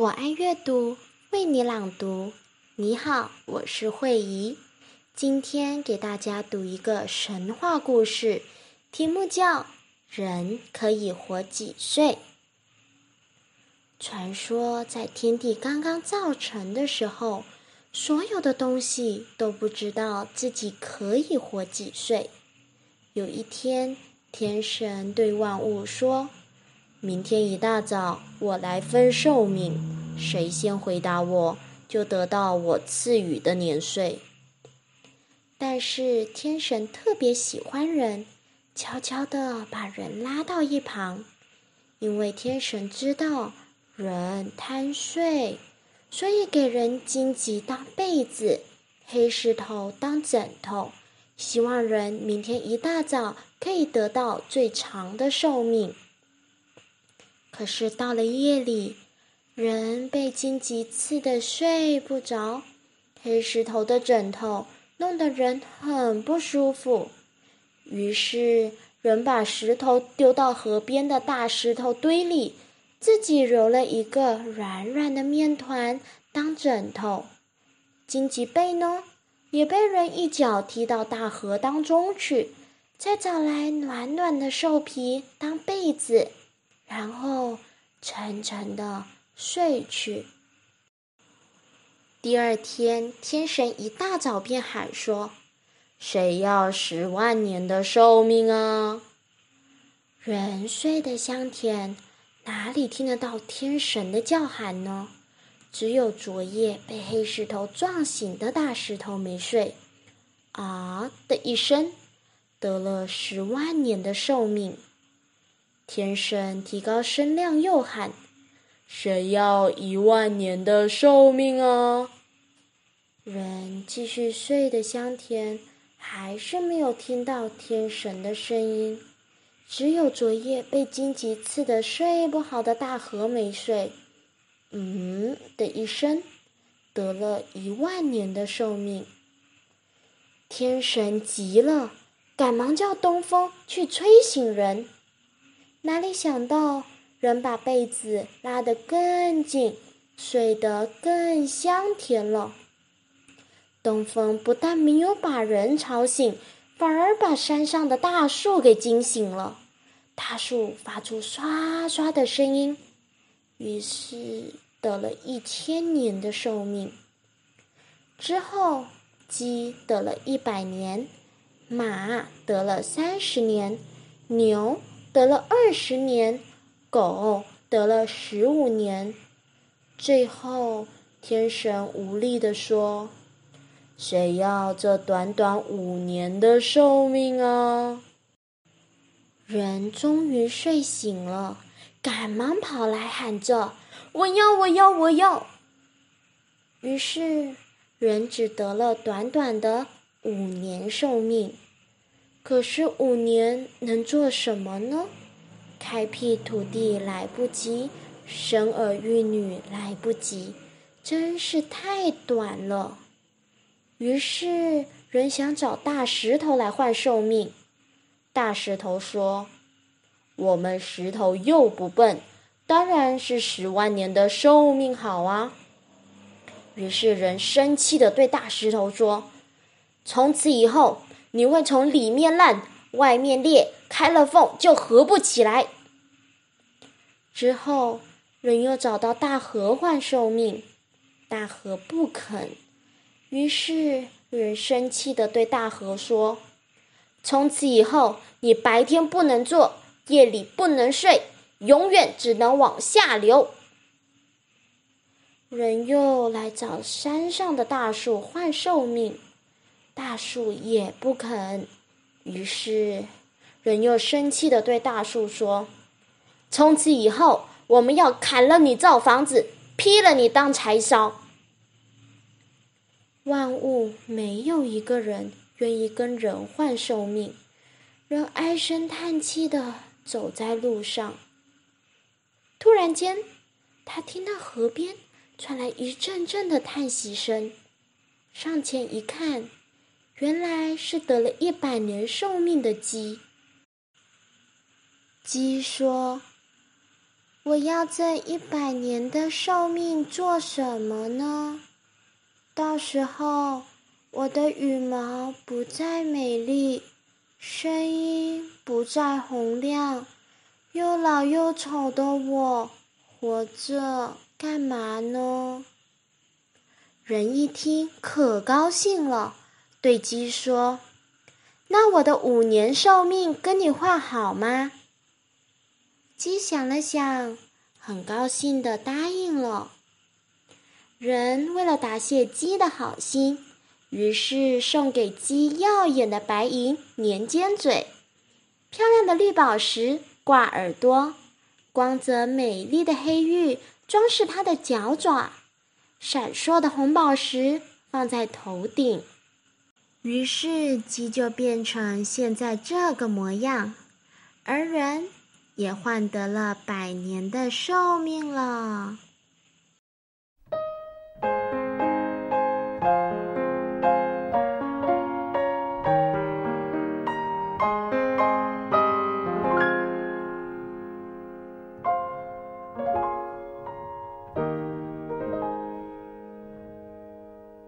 我爱阅读为你朗读。你好我是慧怡。今天给大家读一个神话故事题目叫人可以活几岁传说在天地刚刚造成的时候所有的东西都不知道自己可以活几岁。有一天，天神对万物说。明天一大早，我来分寿命，谁先回答我，就得到我赐予的年岁。但是天神特别喜欢人，悄悄地把人拉到一旁，因为天神知道人贪睡，所以给人荆棘当被子，黑石头当枕头，希望人明天一大早可以得到最长的寿命。可是到了夜里，人被荆棘刺得睡不着，黑石头的枕头弄得人很不舒服。于是，人把石头丢到河边的大石头堆里，自己揉了一个软软的面团当枕头。荆棘被呢，也被人一脚踢到大河当中去，再找来暖暖的兽皮当被子。然后沉沉的睡去。第二天，天神一大早便喊说：“谁要十万年的寿命啊？”人睡得香甜，哪里听得到天神的叫喊呢？只有昨夜被黑石头撞醒的大石头没睡，啊的一声，得了十万年的寿命。天神提高声量，又喊：“谁要一万年的寿命啊？”人继续睡得香甜，还是没有听到天神的声音。只有昨夜被荆棘刺得睡不好的大河没睡，嗯的一声，得了一万年的寿命。天神急了，赶忙叫东风去吹醒人。哪里想到，人把被子拉得更紧，睡得更香甜了。东风不但没有把人吵醒，反而把山上的大树给惊醒了。大树发出刷刷的声音，于是得了一千年的寿命。之后，鸡得了一百年，马得了三十年，牛。得了二十年，狗得了十五年，最后天神无力地说：“谁要这短短五年的寿命啊？”人终于睡醒了，赶忙跑来喊着：“我要，我要，我要！”于是人只得了短短的五年寿命。可是五年能做什么呢？开辟土地来不及，生儿育女来不及，真是太短了。于是人想找大石头来换寿命。大石头说：“我们石头又不笨，当然是十万年的寿命好啊。”于是人生气的对大石头说：“从此以后。”你会从里面烂，外面裂，开了缝就合不起来。之后，人又找到大河换寿命，大河不肯。于是，人生气的对大河说：“从此以后，你白天不能做，夜里不能睡，永远只能往下流。”人又来找山上的大树换寿命。大树也不肯，于是人又生气的对大树说：“从此以后，我们要砍了你造房子，劈了你当柴烧。”万物没有一个人愿意跟人换寿命，人唉声叹气的走在路上。突然间，他听到河边传来一阵阵的叹息声，上前一看。原来是得了一百年寿命的鸡。鸡说：“我要这一百年的寿命做什么呢？到时候我的羽毛不再美丽，声音不再洪亮，又老又丑的我，活着干嘛呢？人一听可高兴了，对鸡说：“那我的五年寿命跟你换好吗？”鸡想了想，很高兴的答应了。人为了答谢鸡的好心，于是送给鸡耀眼的白银连尖嘴、漂亮的绿宝石挂耳朵、光泽美丽的黑玉装饰它的脚爪。闪烁的红宝石放在头顶，于是鸡就变成现在这个模样，而人也换得了百年的寿命了。